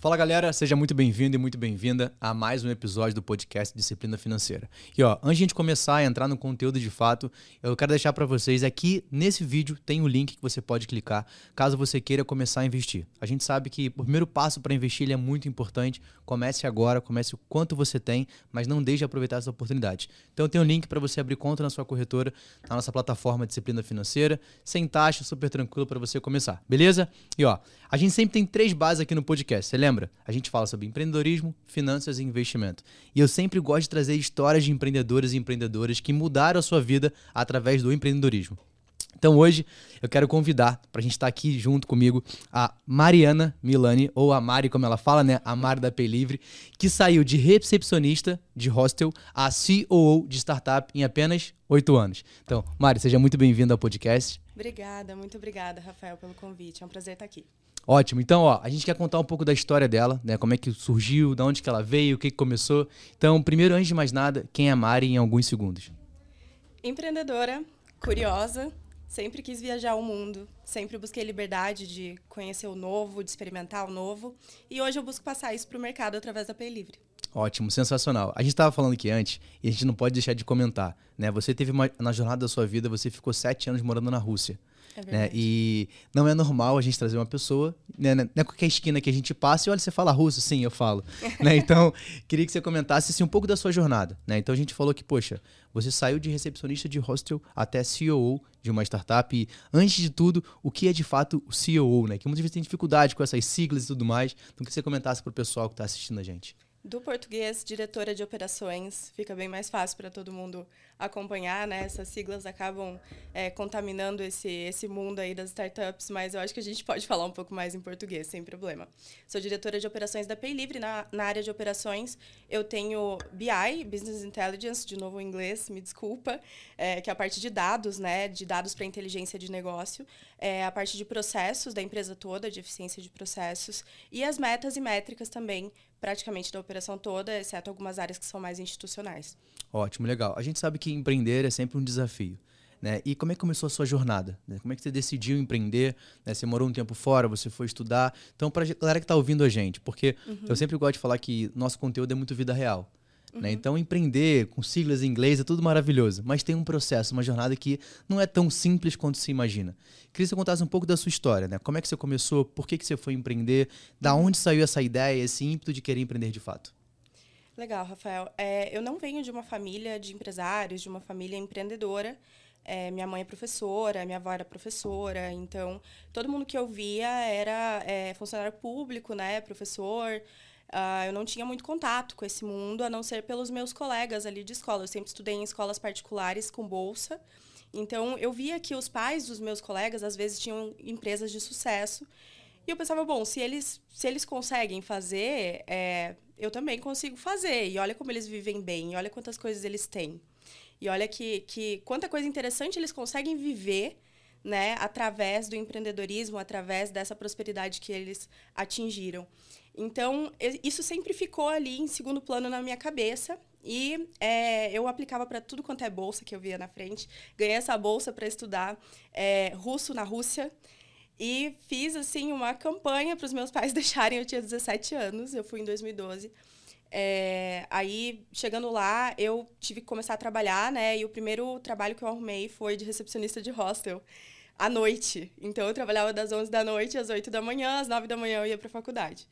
Fala galera, seja muito bem-vindo e muito bem-vinda a mais um episódio do podcast Disciplina Financeira. E ó, antes de a gente começar a entrar no conteúdo de fato, eu quero deixar para vocês aqui nesse vídeo tem um link que você pode clicar caso você queira começar a investir. A gente sabe que o primeiro passo para investir é muito importante. Comece agora, comece o quanto você tem, mas não deixe de aproveitar essa oportunidade. Então tem um link para você abrir conta na sua corretora, na nossa plataforma Disciplina Financeira, sem taxa, super tranquilo para você começar, beleza? E ó, a gente sempre tem três bases aqui no podcast. Você lembra? Lembra? A gente fala sobre empreendedorismo, finanças e investimento. E eu sempre gosto de trazer histórias de empreendedores e empreendedoras que mudaram a sua vida através do empreendedorismo. Então hoje eu quero convidar para a gente estar tá aqui junto comigo a Mariana Milani, ou a Mari, como ela fala, né? A Mari da Pay Livre, que saiu de recepcionista de hostel a COO de startup em apenas oito anos. Então, Mari, seja muito bem-vinda ao podcast. Obrigada, muito obrigada, Rafael, pelo convite. É um prazer estar aqui. Ótimo. Então, ó, a gente quer contar um pouco da história dela, né? Como é que surgiu, de onde que ela veio, o que, que começou. Então, primeiro, antes de mais nada, quem é Mari em alguns segundos? Empreendedora, curiosa, sempre quis viajar o mundo, sempre busquei liberdade de conhecer o novo, de experimentar o novo. E hoje eu busco passar isso para o mercado através da Pay Livre. Ótimo, sensacional. A gente estava falando aqui antes e a gente não pode deixar de comentar, né? Você teve uma, na jornada da sua vida, você ficou sete anos morando na Rússia. É né? E não é normal a gente trazer uma pessoa, né? Não é qualquer esquina que a gente passa e olha, você fala russo? Sim, eu falo. né? Então, queria que você comentasse assim, um pouco da sua jornada. Né? Então, a gente falou que, poxa, você saiu de recepcionista de hostel até CEO de uma startup. E, antes de tudo, o que é de fato o CEO, né? Que muitas vezes tem dificuldade com essas siglas e tudo mais. Então, que você comentasse para o pessoal que está assistindo a gente. Do português, diretora de operações, fica bem mais fácil para todo mundo acompanhar, né? Essas siglas acabam é, contaminando esse, esse mundo aí das startups, mas eu acho que a gente pode falar um pouco mais em português, sem problema. Sou diretora de operações da Pay Livre. Na, na área de operações, eu tenho BI, Business Intelligence, de novo em inglês, me desculpa, é, que é a parte de dados, né? De dados para inteligência de negócio, é, a parte de processos da empresa toda, de eficiência de processos, e as metas e métricas também, praticamente da operação toda, exceto algumas áreas que são mais institucionais. Ótimo, legal. A gente sabe que empreender é sempre um desafio. Né? E como é que começou a sua jornada? Né? Como é que você decidiu empreender? Né? Você morou um tempo fora, você foi estudar. Então, para a galera que está ouvindo a gente, porque uhum. eu sempre gosto de falar que nosso conteúdo é muito vida real. Uhum. Né? Então, empreender com siglas em inglês é tudo maravilhoso, mas tem um processo, uma jornada que não é tão simples quanto se imagina. Queria que você contasse um pouco da sua história, né? Como é que você começou? Por que, que você foi empreender? Da uhum. onde saiu essa ideia, esse ímpeto de querer empreender de fato? Legal, Rafael. É, eu não venho de uma família de empresários, de uma família empreendedora. É, minha mãe é professora, minha avó era professora, então todo mundo que eu via era é, funcionário público, né, professor. Uh, eu não tinha muito contato com esse mundo, a não ser pelos meus colegas ali de escola. Eu sempre estudei em escolas particulares com bolsa. Então, eu via que os pais dos meus colegas, às vezes, tinham empresas de sucesso. E eu pensava, bom, se eles, se eles conseguem fazer, é, eu também consigo fazer. E olha como eles vivem bem, e olha quantas coisas eles têm. E olha que, que quanta coisa interessante eles conseguem viver né, através do empreendedorismo, através dessa prosperidade que eles atingiram. Então, isso sempre ficou ali em segundo plano na minha cabeça. E é, eu aplicava para tudo quanto é bolsa que eu via na frente. Ganhei essa bolsa para estudar é, russo na Rússia. E fiz, assim, uma campanha para os meus pais deixarem. Eu tinha 17 anos, eu fui em 2012. É, aí, chegando lá, eu tive que começar a trabalhar, né? E o primeiro trabalho que eu arrumei foi de recepcionista de hostel, à noite. Então, eu trabalhava das 11 da noite às 8 da manhã, às 9 da manhã eu ia para a faculdade.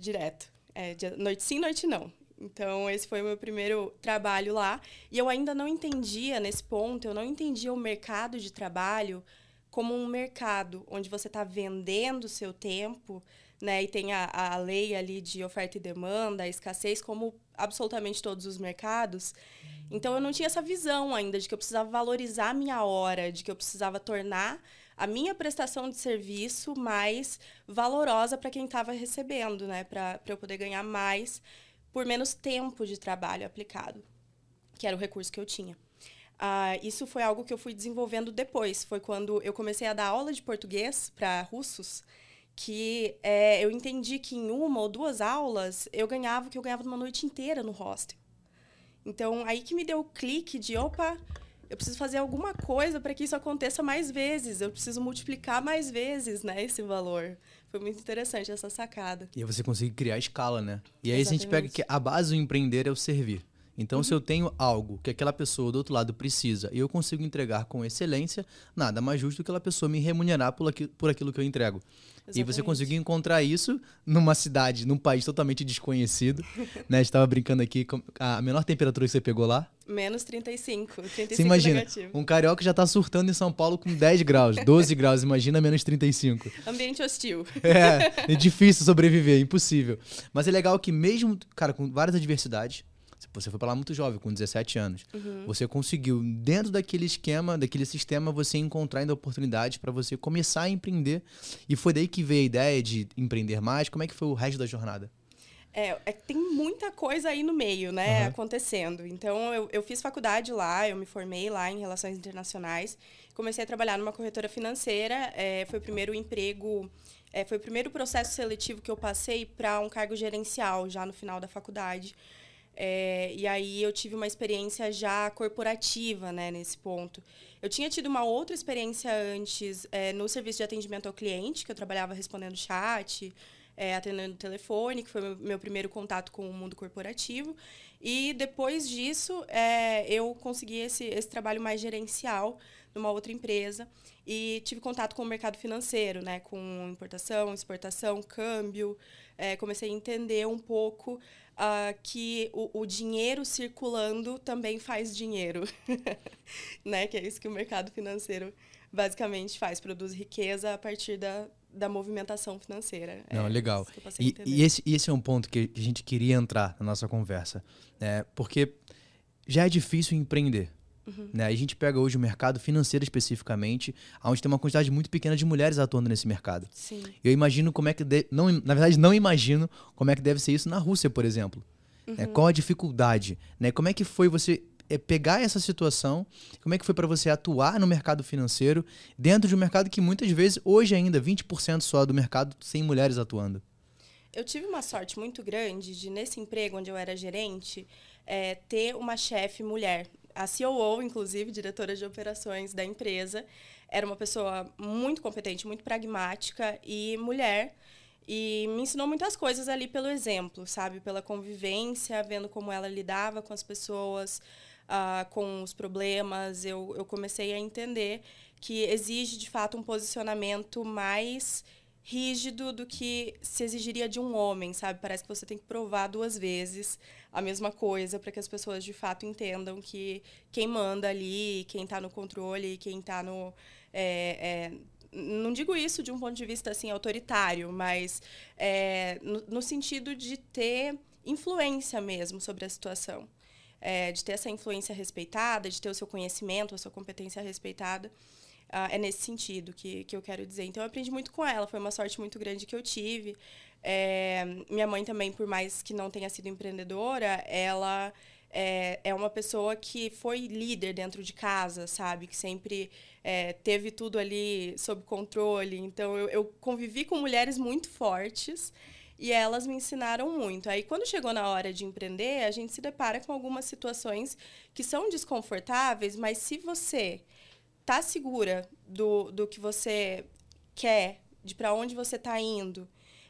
Direto. É, noite sim, noite não. Então, esse foi o meu primeiro trabalho lá. E eu ainda não entendia, nesse ponto, eu não entendia o mercado de trabalho como um mercado onde você está vendendo o seu tempo, né? E tem a, a lei ali de oferta e demanda, a escassez, como absolutamente todos os mercados. Então eu não tinha essa visão ainda de que eu precisava valorizar a minha hora, de que eu precisava tornar a minha prestação de serviço mais valorosa para quem estava recebendo, né? Para eu poder ganhar mais por menos tempo de trabalho aplicado, que era o recurso que eu tinha. Uh, isso foi algo que eu fui desenvolvendo depois. Foi quando eu comecei a dar aula de português para russos, que é, eu entendi que em uma ou duas aulas eu ganhava o que eu ganhava numa noite inteira no hostel. Então, aí que me deu o clique de, opa, eu preciso fazer alguma coisa para que isso aconteça mais vezes. Eu preciso multiplicar mais vezes, né, esse valor. Foi muito interessante essa sacada. E aí você consegue criar escala, né? E aí Exatamente. a gente pega que a base do empreender é o servir. Então, uhum. se eu tenho algo que aquela pessoa do outro lado precisa e eu consigo entregar com excelência, nada mais justo que aquela pessoa me remunerar por aquilo, por aquilo que eu entrego. Exatamente. E você conseguir encontrar isso numa cidade, num país totalmente desconhecido. né? Estava brincando aqui, a menor temperatura que você pegou lá? Menos 35. 35 você imagina, negativo. um carioca já está surtando em São Paulo com 10 graus, 12 graus, imagina menos 35. Ambiente hostil. É, é difícil sobreviver, impossível. Mas é legal que mesmo, cara, com várias adversidades, você foi para lá muito jovem, com 17 anos. Uhum. Você conseguiu, dentro daquele esquema, daquele sistema, você encontrar ainda oportunidades para você começar a empreender. E foi daí que veio a ideia de empreender mais. Como é que foi o resto da jornada? É, é, tem muita coisa aí no meio, né, uhum. acontecendo. Então, eu, eu fiz faculdade lá, eu me formei lá em Relações Internacionais. Comecei a trabalhar numa corretora financeira. É, foi o primeiro emprego, é, foi o primeiro processo seletivo que eu passei para um cargo gerencial, já no final da faculdade. É, e aí eu tive uma experiência já corporativa, né, nesse ponto. Eu tinha tido uma outra experiência antes é, no serviço de atendimento ao cliente, que eu trabalhava respondendo chat, é, atendendo telefone, que foi meu, meu primeiro contato com o mundo corporativo. E depois disso, é, eu consegui esse, esse trabalho mais gerencial numa outra empresa e tive contato com o mercado financeiro, né, com importação, exportação, câmbio. É, comecei a entender um pouco uh, que o, o, dinheiro circulando também faz dinheiro, né? Que é isso que o mercado financeiro basicamente faz, produz riqueza a partir da, da movimentação financeira. Não, é, legal. E, e, esse, esse é um ponto que a gente queria entrar na nossa conversa, né? Porque já é difícil empreender. Uhum. Né? A gente pega hoje o mercado financeiro especificamente, onde tem uma quantidade muito pequena de mulheres atuando nesse mercado. Sim. Eu imagino como é que. De... Não, na verdade, não imagino como é que deve ser isso na Rússia, por exemplo. Né? Uhum. Né? Qual a dificuldade? Né? Como é que foi você é, pegar essa situação? Como é que foi para você atuar no mercado financeiro dentro de um mercado que muitas vezes, hoje ainda, 20% só do mercado sem mulheres atuando? Eu tive uma sorte muito grande de, nesse emprego onde eu era gerente, é, ter uma chefe mulher a COO, inclusive, diretora de operações da empresa, era uma pessoa muito competente, muito pragmática e mulher. E me ensinou muitas coisas ali pelo exemplo, sabe? Pela convivência, vendo como ela lidava com as pessoas, uh, com os problemas. Eu, eu comecei a entender que exige, de fato, um posicionamento mais rígido do que se exigiria de um homem, sabe? Parece que você tem que provar duas vezes a mesma coisa para que as pessoas de fato entendam que quem manda ali, quem está no controle, quem está no é, é, não digo isso de um ponto de vista assim autoritário, mas é, no, no, sentido de ter influência mesmo sobre a situação, é, de ter essa influência respeitada, de ter o seu conhecimento, a sua competência respeitada. Uh, é nesse sentido que, que eu quero dizer. Então, eu aprendi muito com ela, foi uma sorte muito grande que eu tive. É, minha mãe também, por mais que não tenha sido empreendedora, ela é, é uma pessoa que foi líder dentro de casa, sabe? Que sempre é, teve tudo ali sob controle. Então, eu, eu convivi com mulheres muito fortes e elas me ensinaram muito. Aí, quando chegou na hora de empreender, a gente se depara com algumas situações que são desconfortáveis, mas se você tá segura do, do que você quer, de para onde você está indo,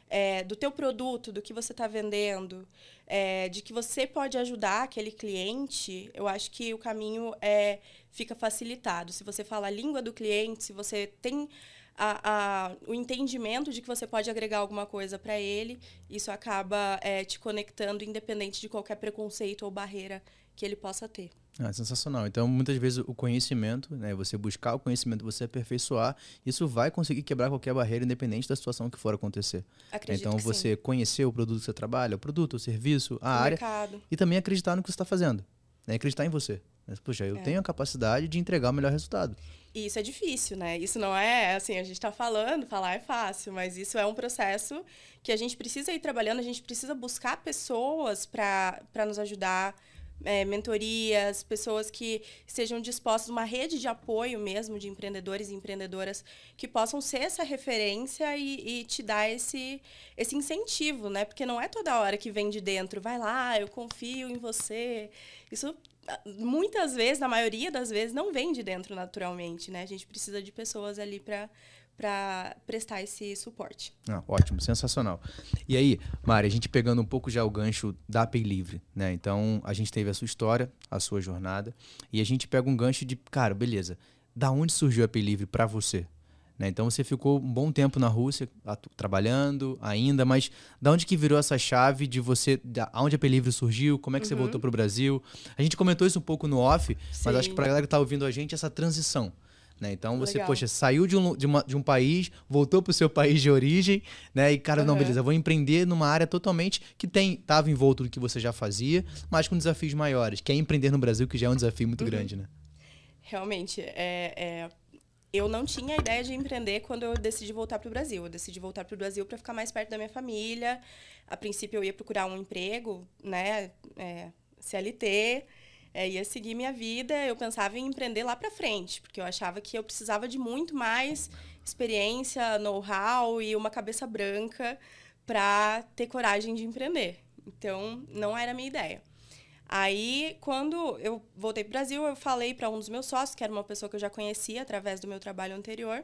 é, do teu produto, do que você está vendendo, é, de que você pode ajudar aquele cliente, eu acho que o caminho é, fica facilitado. Se você fala a língua do cliente, se você tem a, a, o entendimento de que você pode agregar alguma coisa para ele, isso acaba é, te conectando, independente de qualquer preconceito ou barreira que ele possa ter. Ah, sensacional. Então, muitas vezes o conhecimento, né, você buscar o conhecimento, você aperfeiçoar, isso vai conseguir quebrar qualquer barreira, independente da situação que for acontecer. Acredito então, você sim. conhecer o produto que você trabalha, o produto, o serviço, a o área, mercado. e também acreditar no que você está fazendo, né, acreditar em você. Mas, Puxa, eu é. tenho a capacidade de entregar o melhor resultado. E isso é difícil, né? Isso não é assim, a gente está falando, falar é fácil, mas isso é um processo que a gente precisa ir trabalhando, a gente precisa buscar pessoas para nos ajudar é, mentorias, pessoas que estejam dispostas, uma rede de apoio mesmo de empreendedores e empreendedoras que possam ser essa referência e, e, te dar esse, esse incentivo, né? Porque não é toda hora que vem de dentro, vai lá, eu confio em você. Isso muitas vezes, na maioria das vezes, não vem de dentro naturalmente, né? A gente precisa de pessoas ali para para prestar esse suporte. Ah, ótimo, sensacional. E aí, Mari, a gente pegando um pouco já o gancho da Pay Livre, né? Então, a gente teve a sua história, a sua jornada, e a gente pega um gancho de, cara, beleza, da onde surgiu a Pay Livre para você? Né? Então você ficou um bom tempo na Rússia, trabalhando ainda, mas da onde que virou essa chave de você, da, onde a Pelivre surgiu, como é que uhum. você voltou para o Brasil? A gente comentou isso um pouco no off, Sim. mas acho que para a galera que está ouvindo a gente, essa transição. Né? Então você, Legal. poxa, saiu de um, de, uma, de um país, voltou para o seu país de origem, né? E, cara, uhum. não, beleza, vou empreender numa área totalmente que tem, estava envolto do que você já fazia, mas com desafios maiores, que é empreender no Brasil, que já é um desafio muito uhum. grande, né? Realmente, é, é eu não tinha a ideia de empreender quando eu decidi voltar para o Brasil. Eu decidi voltar para o Brasil para ficar mais perto da minha família. A princípio, eu ia procurar um emprego, né, é, CLT, é, ia seguir minha vida. Eu pensava em empreender lá para frente, porque eu achava que eu precisava de muito mais experiência, know-how e uma cabeça branca para ter coragem de empreender. Então, não era a minha ideia. Aí, quando eu voltei para o Brasil, eu falei para um dos meus sócios, que era uma pessoa que eu já conhecia através do meu trabalho anterior.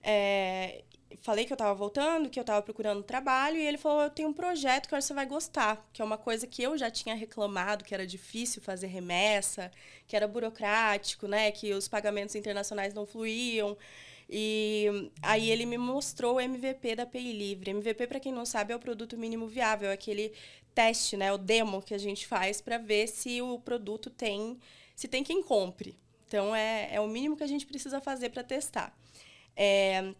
É, falei que eu estava voltando, que eu estava procurando trabalho, e ele falou: Eu tenho um projeto que eu acho que você vai gostar, que é uma coisa que eu já tinha reclamado, que era difícil fazer remessa, que era burocrático, né? Que os pagamentos internacionais não fluíam. E aí ele me mostrou o MVP da Pay Livre. MVP, para quem não sabe, é o produto mínimo viável, é aquele teste, né, o demo que a gente faz para ver se o produto tem, se tem quem compre. Então é, é o mínimo que a gente precisa fazer para testar. É,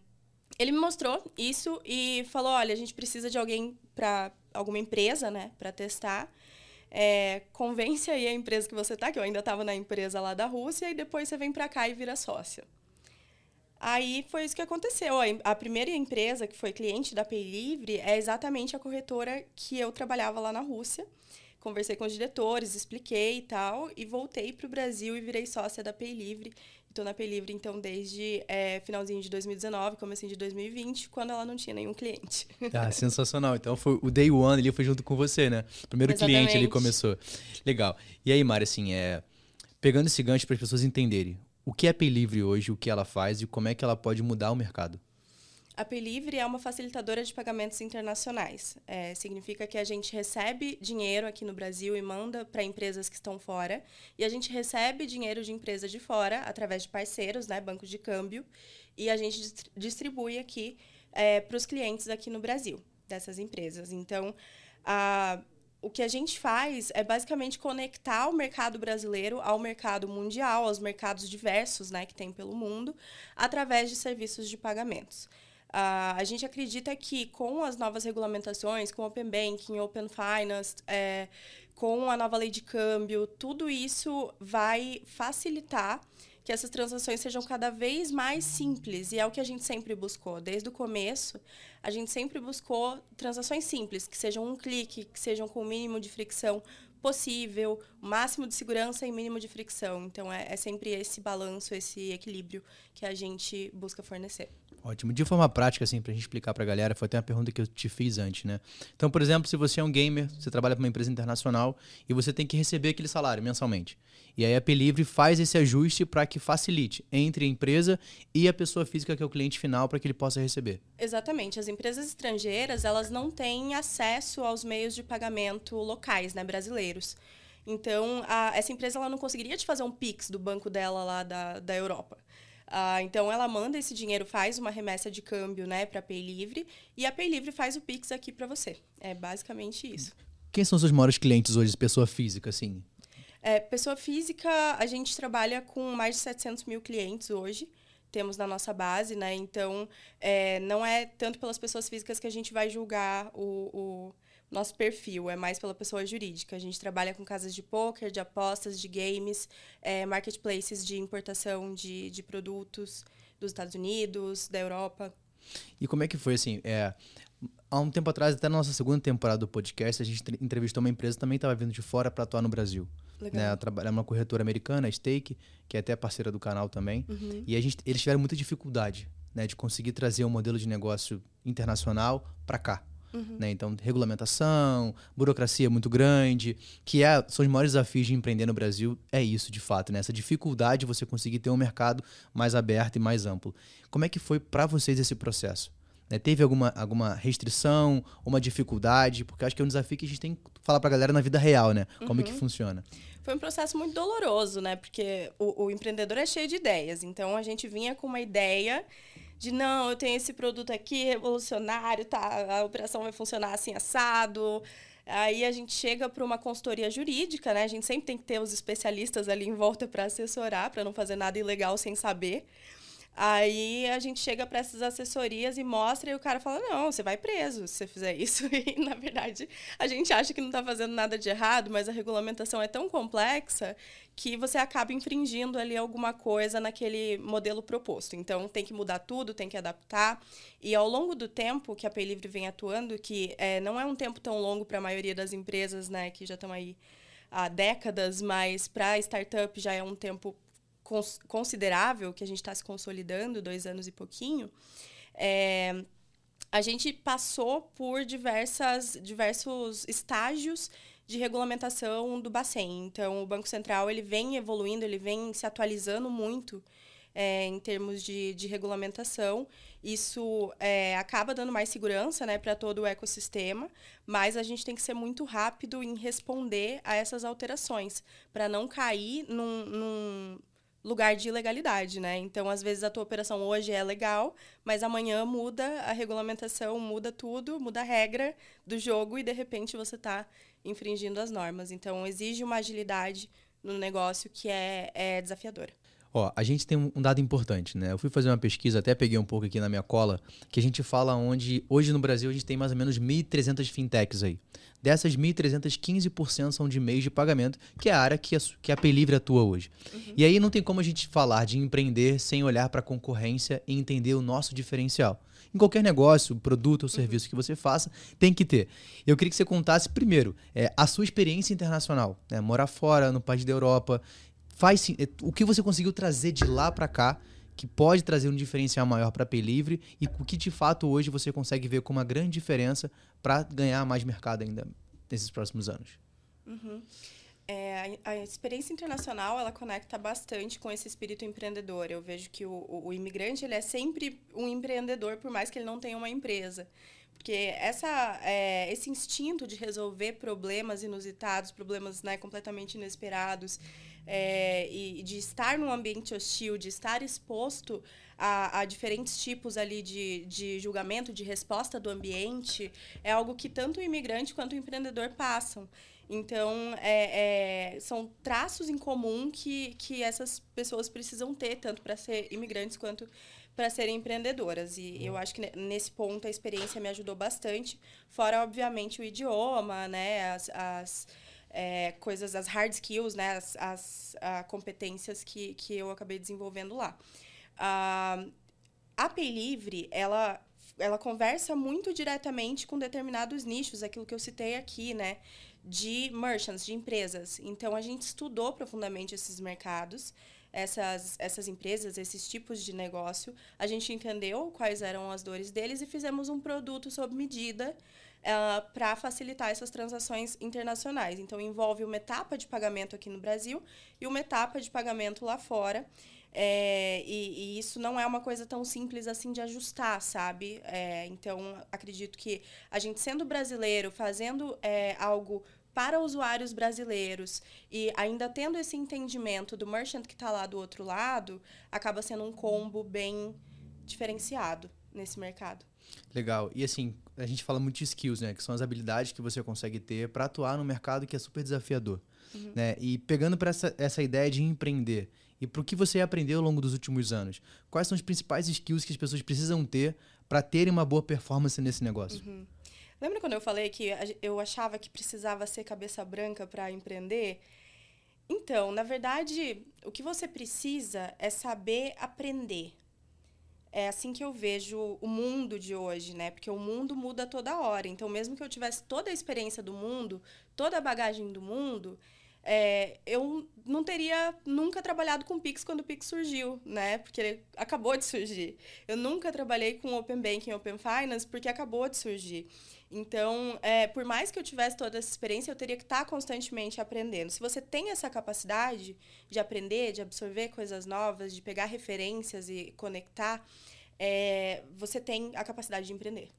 ele me mostrou isso e falou, olha, a gente precisa de alguém para alguma empresa, né, para testar. É, convence aí a empresa que você tá, que eu ainda estava na empresa lá da Rússia, e depois você vem para cá e vira sócia. Aí foi isso que aconteceu. A primeira empresa que foi cliente da Pay Livre é exatamente a corretora que eu trabalhava lá na Rússia. Conversei com os diretores, expliquei e tal, e voltei para o Brasil e virei sócia da Pay Livre. Estou na Pay Livre, então, desde é, finalzinho de 2019, comecinho de 2020, quando ela não tinha nenhum cliente. Ah, sensacional. Então, foi o Day One ali foi junto com você, né? O primeiro Exatamente. cliente ali começou. Legal. E aí, Mari, assim, é, pegando esse gancho para as pessoas entenderem, o que é a Pay Livre hoje, o que ela faz e como é que ela pode mudar o mercado? A Pay Livre é uma facilitadora de pagamentos internacionais. É, significa que a gente recebe dinheiro aqui no Brasil e manda para empresas que estão fora. E a gente recebe dinheiro de empresas de fora através de parceiros, né, bancos de câmbio. E a gente distribui aqui é, para os clientes aqui no Brasil dessas empresas. Então, a o que a gente faz é basicamente conectar o mercado brasileiro ao mercado mundial, aos mercados diversos né, que tem pelo mundo, através de serviços de pagamentos. Uh, a gente acredita que com as novas regulamentações, com Open Banking, Open Finance, é, com a nova lei de câmbio, tudo isso vai facilitar que essas transações sejam cada vez mais simples. E é o que a gente sempre buscou. Desde o começo, a gente sempre buscou transações simples, que sejam um clique, que sejam com o mínimo de fricção possível, máximo de segurança e mínimo de fricção. Então, é, é sempre esse balanço, esse equilíbrio que a gente busca fornecer. Ótimo. De forma prática, assim, pra gente explicar pra galera, foi até uma pergunta que eu te fiz antes, né? Então, por exemplo, se você é um gamer, você trabalha para uma empresa internacional e você tem que receber aquele salário mensalmente. E aí a Pelivre faz esse ajuste para que facilite entre a empresa e a pessoa física que é o cliente final para que ele possa receber. Exatamente. As empresas estrangeiras, elas não têm acesso aos meios de pagamento locais, né, brasileiros. Então, a, essa empresa ela não conseguiria te fazer um Pix do banco dela lá da, da Europa. Ah, então ela manda esse dinheiro, faz uma remessa de câmbio, né, para Pay Livre e a Pay Livre faz o Pix aqui para você. É basicamente isso. Quem são os seus maiores clientes hoje, pessoa física, assim? É, pessoa física, a gente trabalha com mais de 700 mil clientes hoje temos na nossa base, né? Então, é, não é tanto pelas pessoas físicas que a gente vai julgar o, o, nosso perfil, é mais pela pessoa jurídica. A gente trabalha com casas de poker, de apostas, de games, é, marketplaces de importação de, de produtos dos Estados Unidos, da Europa. E como é que foi assim? É, há um tempo atrás, até na nossa segunda temporada do podcast, a gente entrevistou uma empresa que também estava vindo de fora para atuar no Brasil. Legal. Né? Trabalhar numa corretora americana, a Stake, que é até parceira do canal também. Uhum. E a gente, eles tiveram muita dificuldade né, de conseguir trazer um modelo de negócio internacional para cá. Uhum. Né? Então, regulamentação, burocracia muito grande, que é, são os maiores desafios de empreender no Brasil, é isso de fato, né? essa dificuldade de você conseguir ter um mercado mais aberto e mais amplo. Como é que foi para vocês esse processo? Né? Teve alguma, alguma restrição, uma dificuldade? Porque acho que é um desafio que a gente tem que falar para a galera na vida real, né? Como uhum. é que uhum. funciona. Foi um processo muito doloroso, né? Porque o, o empreendedor é cheio de ideias. Então, a gente vinha com uma ideia de não, eu tenho esse produto aqui revolucionário, tá? A operação vai funcionar assim assado. Aí a gente chega para uma consultoria jurídica, né? A gente sempre tem que ter os especialistas ali em volta para assessorar, para não fazer nada ilegal sem saber. Aí a gente chega para essas assessorias e mostra e o cara fala: "Não, você vai preso se você fizer isso". E na verdade, a gente acha que não está fazendo nada de errado, mas a regulamentação é tão complexa que você acaba infringindo ali alguma coisa naquele modelo proposto. Então tem que mudar tudo, tem que adaptar. E ao longo do tempo que a Pay Livre vem atuando, que é, não é um tempo tão longo para a maioria das empresas, né, que já estão aí há décadas, mas para startup já é um tempo cons considerável, que a gente está se consolidando, dois anos e pouquinho, é, a gente passou por diversas, diversos estágios de regulamentação do Bacen. Então, o Banco Central ele vem evoluindo, ele vem se atualizando muito é, em termos de, de regulamentação. Isso é, acaba dando mais segurança né, para todo o ecossistema, mas a gente tem que ser muito rápido em responder a essas alterações, para não cair num, num lugar de ilegalidade, né? Então, às vezes a tua operação hoje é legal, mas amanhã muda a regulamentação, muda tudo, muda a regra do jogo e de repente você está infringindo as normas. Então, exige uma agilidade no negócio que é, é desafiadora. Ó, a gente tem um dado importante, né? Eu fui fazer uma pesquisa, até peguei um pouco aqui na minha cola, que a gente fala onde hoje no Brasil a gente tem mais ou menos 1.300 fintechs aí. Dessas 1.300, 15% são de meios de pagamento, que é a área que a, que a Paylivre atua hoje. Uhum. E aí não tem como a gente falar de empreender sem olhar para a concorrência e entender o nosso diferencial. Em qualquer negócio, produto ou serviço uhum. que você faça, tem que ter. Eu queria que você contasse primeiro é, a sua experiência internacional, né? morar fora, no país da Europa, faz é, o que você conseguiu trazer de lá para cá que pode trazer um diferencial maior para Pay Livre e o que de fato hoje você consegue ver como uma grande diferença para ganhar mais mercado ainda nesses próximos anos. Uhum. É, a, a, experiência internacional ela conecta bastante com esse espírito empreendedor. Eu vejo que o, o, o, imigrante ele é sempre um empreendedor, por mais que ele não tenha uma empresa. Porque essa, é, esse instinto de resolver problemas inusitados, problemas né, completamente inesperados, é, e de estar num ambiente hostil, de estar exposto a, a, diferentes tipos ali de, de julgamento, de resposta do ambiente, é algo que tanto o imigrante quanto o empreendedor passam. Então, é, é, são traços em comum que, que essas pessoas precisam ter, tanto para ser imigrantes quanto para serem empreendedoras. E eu acho que nesse ponto a experiência me ajudou bastante, fora, obviamente, o idioma, né? As, as é, coisas, as hard skills, né? As, as competências que, que eu acabei desenvolvendo lá. Uh, a Pay Livre, ela, ela conversa muito diretamente com determinados nichos, aquilo que eu citei aqui, né? De merchants, de empresas. Então, a gente estudou profundamente esses mercados, essas, essas empresas, esses tipos de negócio. A gente entendeu quais eram as dores deles e fizemos um produto sob medida uh, ah, para facilitar essas transações internacionais. Então, envolve uma etapa de pagamento aqui no Brasil e uma etapa de pagamento lá fora. É, e, e, isso não é uma coisa tão simples assim de ajustar, sabe? É, então, acredito que a gente sendo brasileiro, fazendo é, algo para usuários brasileiros e ainda tendo esse entendimento do merchant que está lá do outro lado, acaba sendo um combo bem diferenciado nesse mercado. Legal. E assim, a gente fala muito de skills, né? Que são as habilidades que você consegue ter para atuar no mercado que é super desafiador. Uhum. Né? E pegando para essa, essa ideia de empreender e para o que você aprendeu ao longo dos últimos anos, quais são os principais skills que as pessoas precisam ter para terem uma boa performance nesse negócio? Uhum. Lembra quando eu falei que eu achava que precisava ser cabeça branca para empreender? Então, na verdade, o que você precisa é saber aprender é assim que eu vejo o mundo de hoje, né? Porque o mundo muda toda hora. Então, mesmo que eu tivesse toda a experiência do mundo, toda a bagagem do mundo, é, eu não teria nunca trabalhado com Pix quando o Pix surgiu, né? Porque ele acabou de surgir. Eu nunca trabalhei com Open Banking, Open Finance, porque acabou de surgir. Então, é, por mais que eu tivesse toda essa experiência, eu teria que estar constantemente aprendendo. Se você tem essa capacidade de aprender, de absorver coisas novas, de pegar referências e conectar, é, você tem a capacidade de empreender.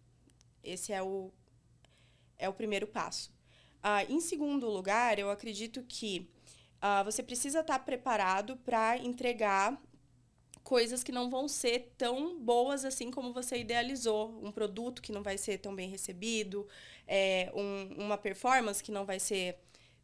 Esse é o, é o primeiro passo. Ah, em segundo lugar, eu acredito que ah, você precisa estar preparado para entregar coisas que não vão ser tão boas assim como você idealizou. Um produto que não vai ser tão bem recebido, é, um, uma performance que não vai ser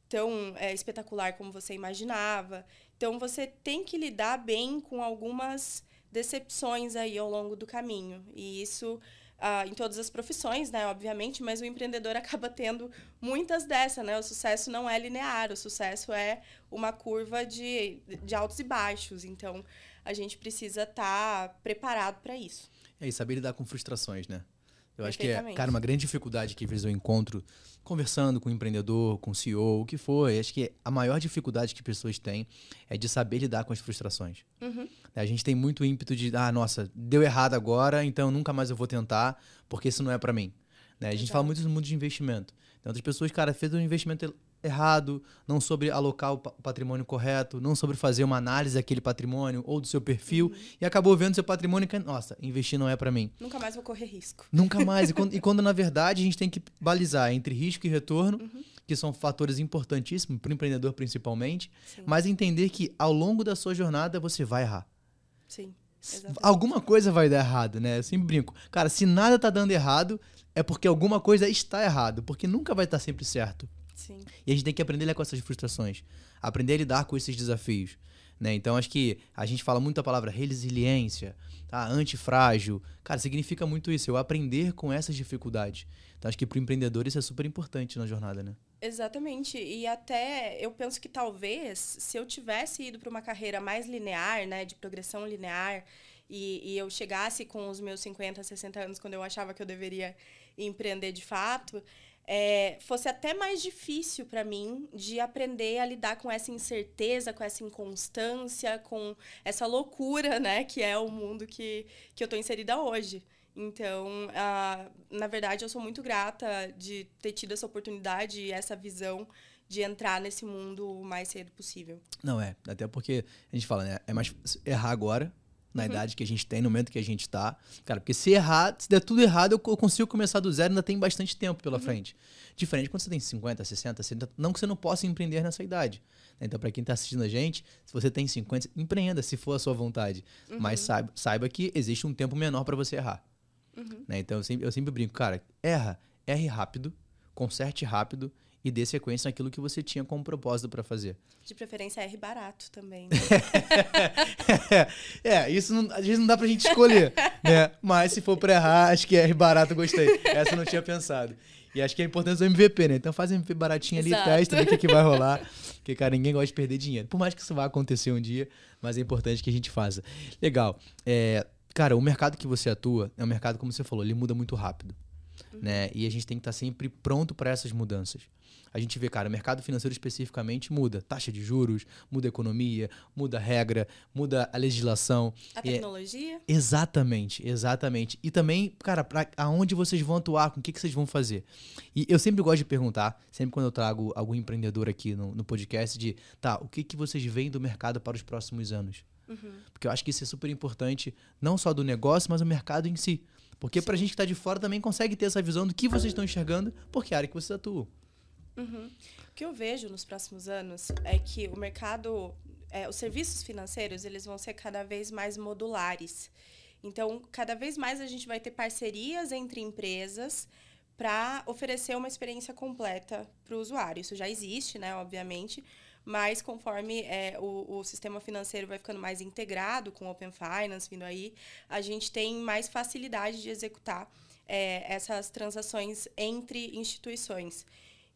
tão é, espetacular como você imaginava. Então, você tem que lidar bem com algumas decepções aí ao longo do caminho. E isso uh, em todas as profissões, né, obviamente, mas o empreendedor acaba tendo muitas dessas, né? O sucesso não é linear, o sucesso é uma curva de, de altos e baixos. Então, a gente precisa estar tá preparado para isso. É, e saber lidar com frustrações, né? Eu acho que é, cara, uma grande dificuldade que às vezes eu encontro conversando com o empreendedor, com o CEO, o que for. Acho que a maior dificuldade que pessoas têm é de saber lidar com as frustrações. Uhum. A gente tem muito ímpeto de, ah, nossa, deu errado agora, então nunca mais eu vou tentar, porque isso não é para mim. Né? A gente Exato. fala muito no mundo de investimento. Então, outras pessoas, cara, fez um investimento errado, não sobre alocar o patrimônio correto, não sobre fazer uma análise daquele patrimônio ou do seu perfil uhum. e acabou vendo seu patrimônio e nossa, investir não é para mim. Nunca mais vou correr risco. Nunca mais. e, quando, e, quando, na verdade a gente tem que balizar entre risco e retorno, uhum. que são fatores importantíssimos para o empreendedor principalmente, Sim. mas entender que ao longo da sua jornada você vai errar. Sim. Exatamente. Alguma coisa vai dar errado, né? Eu sempre brinco. Cara, se nada tá dando errado, é porque alguma coisa está errado, porque nunca vai estar sempre certo. Sim. E a gente tem que aprender a lidar com essas frustrações, aprender a lidar com esses desafios. Né? Então acho que a gente fala muito a palavra resiliência, tá? antifrágil. Cara, significa muito isso, eu aprender com essas dificuldades. Então acho que para o empreendedor isso é super importante na jornada, né? Exatamente. E até eu penso que talvez se eu tivesse ido para uma carreira mais linear, né, de progressão linear, e, e, eu chegasse com os meus 50, 60 anos, quando eu achava que eu deveria empreender de fato, é, fosse até mais difícil para mim de aprender a lidar com essa incerteza, com essa inconstância, com essa loucura, né, que é o mundo que, que eu estou inserida hoje. Então, na verdade, eu sou muito grata de ter tido essa oportunidade e essa visão de entrar nesse mundo o mais cedo possível. Não é, até porque a gente fala, né, é mais errar agora na uhum. idade que a gente tem, no momento que a gente tá. Cara, porque se errar, se der tudo errado, eu consigo começar do zero, ainda tem bastante tempo pela uhum. frente. Diferente quando você tem 50, 60, 70, não que você não possa empreender nessa idade. Né? Então, para quem está assistindo a gente, se você tem 50, empreenda, se for a sua vontade. Uhum. Mas saiba, saiba que existe um tempo menor para você errar. Uhum. Né? Então, eu sempre, eu sempre brinco, cara, erra, erre rápido, conserte rápido e dê sequência naquilo que você tinha como propósito para fazer. De preferência, R barato também. Né? é, isso não, às vezes não dá pra gente escolher, né? Mas se for para errar, acho que R barato gostei. Essa eu não tinha pensado. E acho que é importante o MVP, né? Então faz MVP baratinho ali, Exato. testa, vê o que, que vai rolar. Porque, cara, ninguém gosta de perder dinheiro. Por mais que isso vá acontecer um dia, mas é importante que a gente faça. Legal. É, cara, o mercado que você atua é um mercado, como você falou, ele muda muito rápido. Uhum. Né? E a gente tem que estar sempre pronto para essas mudanças. A gente vê, cara, o mercado financeiro especificamente muda. Taxa de juros, muda economia, muda a regra, muda a legislação. A tecnologia? É... Exatamente, exatamente. E também, cara, pra aonde vocês vão atuar, com o que, que vocês vão fazer. E eu sempre gosto de perguntar, sempre quando eu trago algum empreendedor aqui no, no podcast, de tá, o que, que vocês veem do mercado para os próximos anos? Uhum. Porque eu acho que isso é super importante, não só do negócio, mas o mercado em si. Porque para a gente que está de fora também consegue ter essa visão do que vocês estão enxergando, porque é a área que vocês atuam. Uhum. O que eu vejo nos próximos anos é que o mercado, é, os serviços financeiros, eles vão ser cada vez mais modulares. Então, cada vez mais a gente vai ter parcerias entre empresas para oferecer uma experiência completa para o usuário. Isso já existe, né, obviamente, mas conforme é, o, o sistema financeiro vai ficando mais integrado com o Open Finance vindo aí, a gente tem mais facilidade de executar é, essas transações entre instituições.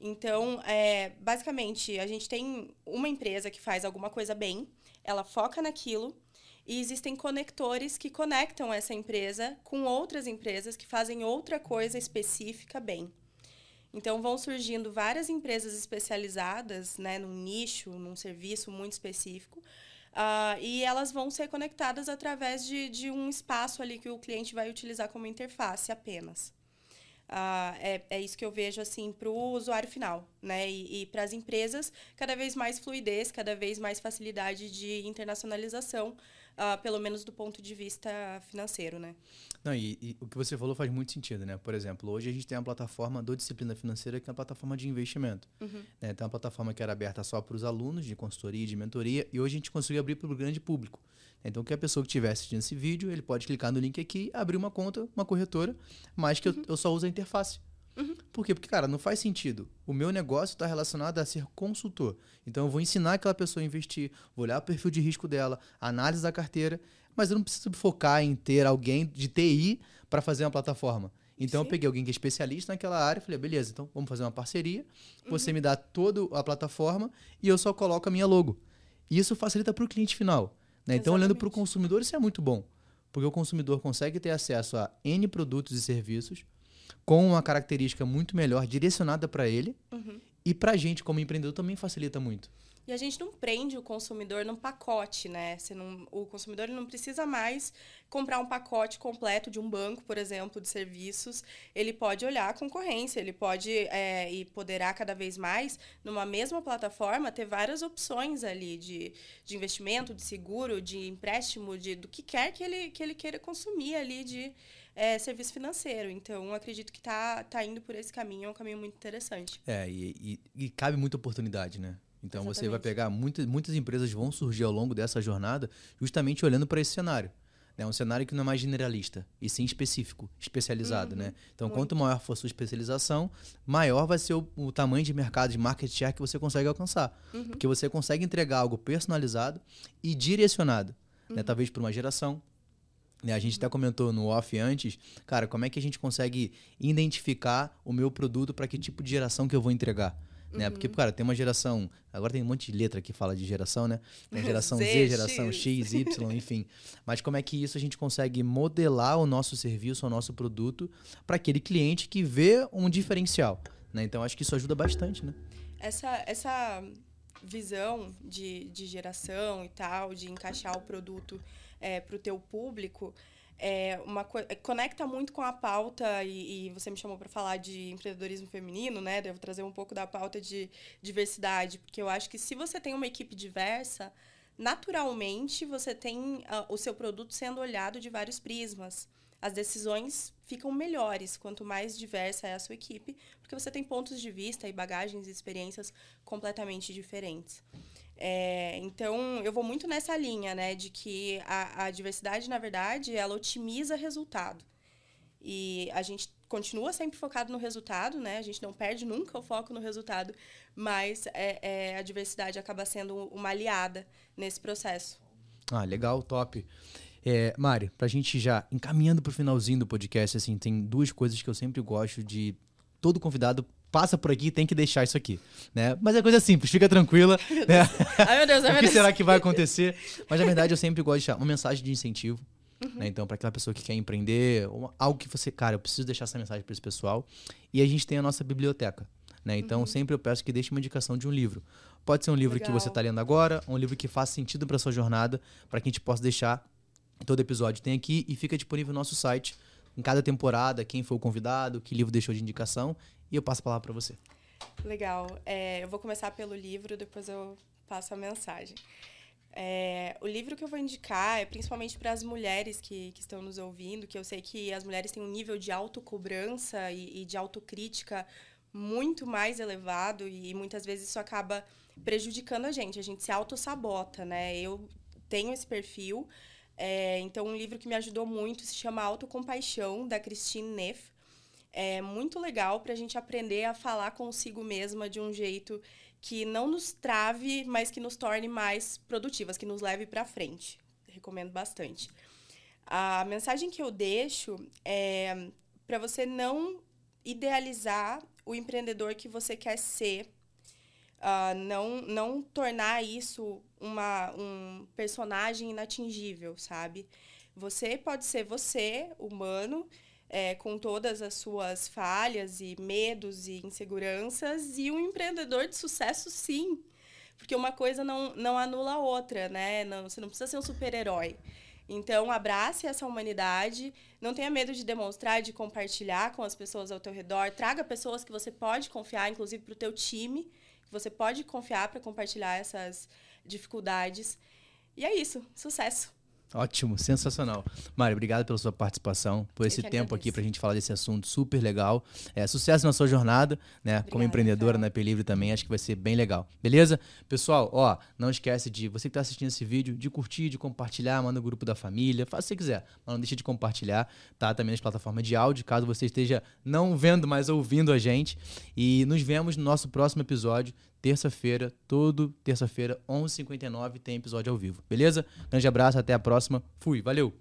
Então, é, basicamente, a gente tem uma empresa que faz alguma coisa bem, ela foca naquilo, e existem conectores que conectam essa empresa com outras empresas que fazem outra coisa específica bem. Então vão surgindo várias empresas especializadas, né, num nicho, num serviço muito específico. Uh, e elas vão ser conectadas através de, de um espaço ali que o cliente vai utilizar como interface apenas. Uh, é, é isso que eu vejo assim para o usuário final, né? E, e para as empresas, cada vez mais fluidez, cada vez mais facilidade de internacionalização, uh, pelo menos do ponto de vista financeiro, né? Não, e, e, o que você falou faz muito sentido, né? Por exemplo, hoje a gente tem uma plataforma do Disciplina Financeira que é uma plataforma de investimento. Uhum. Né? Tem uma plataforma que era aberta só para os alunos de consultoria e de mentoria e hoje a gente conseguiu abrir para o grande público. Então, que a pessoa que estiver assistindo esse vídeo, ele pode clicar no link aqui, abrir uma conta, uma corretora, mas que uhum. eu, eu só uso a interface. Uhum. Por quê? Porque, cara, não faz sentido. O meu negócio está relacionado a ser consultor. Então, eu vou ensinar aquela pessoa a investir, vou olhar o perfil de risco dela, análise da carteira, mas eu não preciso focar em ter alguém de TI para fazer uma plataforma. Então, Sim. eu peguei alguém que é especialista naquela área e falei, beleza, então vamos fazer uma parceria. Você uhum. me dá toda a plataforma e eu só coloco a minha logo. E isso facilita para o cliente final. Né? Então, olhando para o consumidor, isso é muito bom. Porque o consumidor consegue ter acesso a N produtos e serviços com uma característica muito melhor direcionada para ele. Uhum. E para a gente, como empreendedor, também facilita muito. E a gente não prende o consumidor num pacote, né? Você não, o consumidor não precisa mais comprar um pacote completo de um banco, por exemplo, de serviços. Ele pode olhar a concorrência, ele pode é, e poderá cada vez mais, numa mesma plataforma, ter várias opções ali de, de investimento, de seguro, de empréstimo, de do que quer que ele, que ele queira consumir ali de é, serviço financeiro. Então, acredito que tá, tá indo por esse caminho, é um caminho muito interessante. É, e, e, e cabe muita oportunidade, né? Então Exatamente. você vai pegar muitas, muitas empresas vão surgir ao longo dessa jornada justamente olhando para esse cenário. É né? um cenário que não é mais generalista, e sim específico, especializado. Uhum. Né? Então, Muito. quanto maior for a sua especialização, maior vai ser o, o, tamanho de mercado, de market share que você consegue alcançar. Uhum. Porque você consegue entregar algo personalizado e direcionado. Né? Uhum. Né? Talvez para uma geração, né, a gente até comentou no off antes, cara, como é que a gente consegue identificar o meu produto para que tipo de geração que eu vou entregar? Né? Uhum. Porque, cara, tem uma geração. Agora tem um monte de letra que fala de geração, né? Tem geração Z, Z geração X. X, Y, enfim. Mas como é que isso a gente consegue modelar o nosso serviço, o nosso produto, para aquele cliente que vê um diferencial? Né? Então, acho que isso ajuda bastante, né? Essa, essa visão de, de geração e tal, de encaixar o produto é, para o teu público é uma é, conecta muito com a pauta e, e você me chamou para falar de empreendedorismo feminino, né? Devo trazer um pouco da pauta de diversidade, porque eu acho que se você tem uma equipe diversa, naturalmente você tem uh, o seu produto sendo olhado de vários prismas. As decisões ficam melhores quanto mais diversa é a sua equipe, porque você tem pontos de vista e bagagens e experiências completamente diferentes. É, então, eu vou muito nessa linha, né, de que a, a diversidade, na verdade, ela otimiza resultado. E a gente continua sempre focado no resultado, né? A gente não perde nunca o foco no resultado, mas é, é, a diversidade acaba sendo uma aliada nesse processo. Ah, legal, top. É, Mari, pra gente já encaminhando pro finalzinho do podcast, assim, tem duas coisas que eu sempre gosto de todo convidado passa por aqui tem que deixar isso aqui, né? Mas é coisa simples, fica tranquila. né? Ai, meu Deus, ai, meu Deus. o que será que vai acontecer? Mas na verdade eu sempre gosto de deixar uma mensagem de incentivo. Uhum. Né? Então, para aquela pessoa que quer empreender, algo que você, cara, eu preciso deixar essa mensagem para esse pessoal. E a gente tem a nossa biblioteca. Né? Então, uhum. sempre eu peço que deixe uma indicação de um livro. Pode ser um livro Legal. que você está lendo agora, um livro que faça sentido para sua jornada, para que a gente possa deixar. Todo episódio tem aqui e fica disponível no nosso site. Em cada temporada, quem foi o convidado, que livro deixou de indicação e eu passo a palavra para você. Legal. É, eu vou começar pelo livro, depois eu passo a mensagem. É, o livro que eu vou indicar é principalmente para as mulheres que, que estão nos ouvindo, que eu sei que as mulheres têm um nível de autocobrança e, e de autocrítica muito mais elevado e muitas vezes isso acaba prejudicando a gente. A gente se autossabota, né? Eu tenho esse perfil. É, então, um livro que me ajudou muito se chama Autocompaixão, da Christine Neff é muito legal para a gente aprender a falar consigo mesma de um jeito que não nos trave, mas que nos torne mais produtivas, que nos leve para frente. Recomendo bastante. A mensagem que eu deixo é para você não idealizar o empreendedor que você quer ser, uh, não, não tornar isso uma, um personagem inatingível, sabe? Você pode ser você, humano, é, com todas as suas falhas e medos e inseguranças, e um empreendedor de sucesso, sim. Porque uma coisa não, não anula a outra, né? Não, você não precisa ser um super-herói. Então, abrace essa humanidade, não tenha medo de demonstrar, de compartilhar com as pessoas ao teu redor, traga pessoas que você pode confiar, inclusive para o teu time, que você pode confiar para compartilhar essas dificuldades. E é isso, sucesso! Ótimo, sensacional. Mário, obrigado pela sua participação, por esse tempo aqui para a gente falar desse assunto super legal. É, sucesso na sua jornada, né? Obrigada, como empreendedora na Pelivre também, acho que vai ser bem legal. Beleza? Pessoal, ó, não esquece de, você que está assistindo esse vídeo, de curtir, de compartilhar, manda no grupo da família, faz o que você quiser, mas não deixe de compartilhar, tá? Também nas plataformas de áudio, caso você esteja não vendo, mas ouvindo a gente. E nos vemos no nosso próximo episódio terça-feira, todo terça-feira, 11h59, tem episódio ao vivo. Beleza? Grande abraço, até a próxima. Fui, valeu!